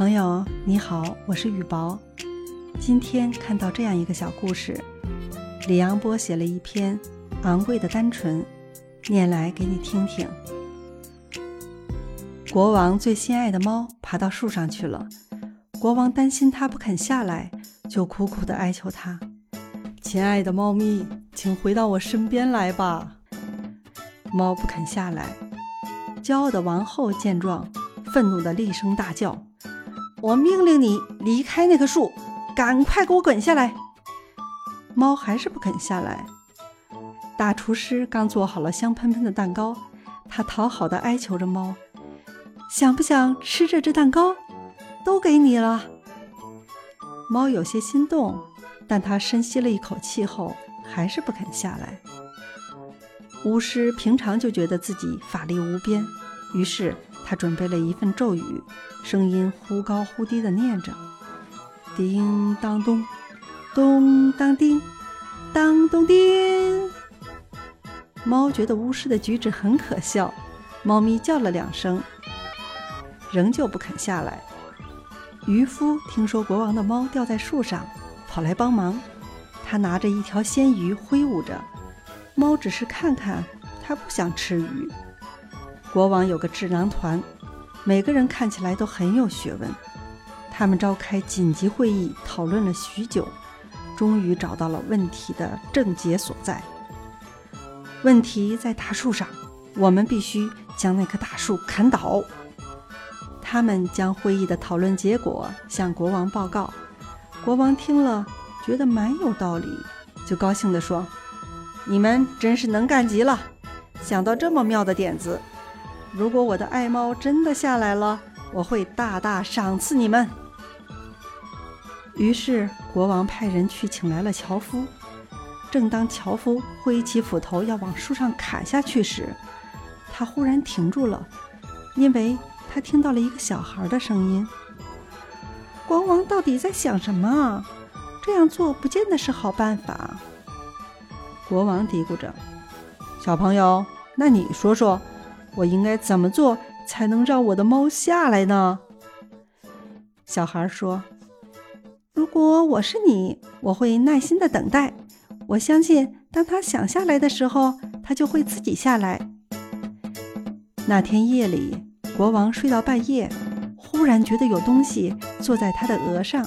朋友你好，我是雨薄。今天看到这样一个小故事，李阳波写了一篇《昂贵的单纯》，念来给你听听。国王最心爱的猫爬到树上去了，国王担心它不肯下来，就苦苦地哀求它：“亲爱的猫咪，请回到我身边来吧。”猫不肯下来。骄傲的王后见状，愤怒地厉声大叫。我命令你离开那棵树，赶快给我滚下来！猫还是不肯下来。大厨师刚做好了香喷喷的蛋糕，他讨好的哀求着猫：“想不想吃这只蛋糕？都给你了。”猫有些心动，但他深吸了一口气后，还是不肯下来。巫师平常就觉得自己法力无边，于是。他准备了一份咒语，声音忽高忽低地念着：“叮当咚，咚当叮，当咚叮。”猫觉得巫师的举止很可笑，猫咪叫了两声，仍旧不肯下来。渔夫听说国王的猫掉在树上，跑来帮忙。他拿着一条鲜鱼挥舞着，猫只是看看，它不想吃鱼。国王有个智囊团，每个人看起来都很有学问。他们召开紧急会议，讨论了许久，终于找到了问题的症结所在。问题在大树上，我们必须将那棵大树砍倒。他们将会议的讨论结果向国王报告。国王听了，觉得蛮有道理，就高兴地说：“你们真是能干极了，想到这么妙的点子。”如果我的爱猫真的下来了，我会大大赏赐你们。于是国王派人去请来了樵夫。正当樵夫挥起斧头要往树上砍下去时，他忽然停住了，因为他听到了一个小孩的声音：“国王到底在想什么？这样做不见得是好办法。”国王嘀咕着：“小朋友，那你说说。”我应该怎么做才能让我的猫下来呢？小孩说：“如果我是你，我会耐心的等待。我相信，当他想下来的时候，他就会自己下来。”那天夜里，国王睡到半夜，忽然觉得有东西坐在他的额上。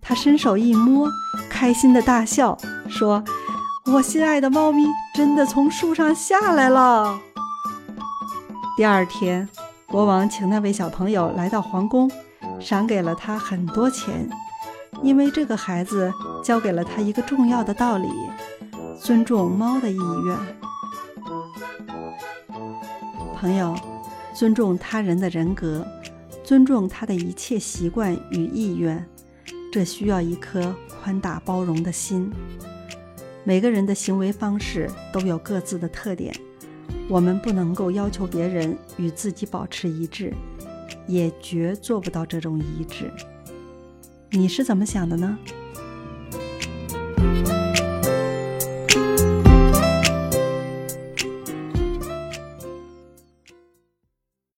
他伸手一摸，开心的大笑，说：“我心爱的猫咪真的从树上下来了。”第二天，国王请那位小朋友来到皇宫，赏给了他很多钱，因为这个孩子教给了他一个重要的道理：尊重猫的意愿。朋友，尊重他人的人格，尊重他的一切习惯与意愿，这需要一颗宽大包容的心。每个人的行为方式都有各自的特点。我们不能够要求别人与自己保持一致，也绝做不到这种一致。你是怎么想的呢？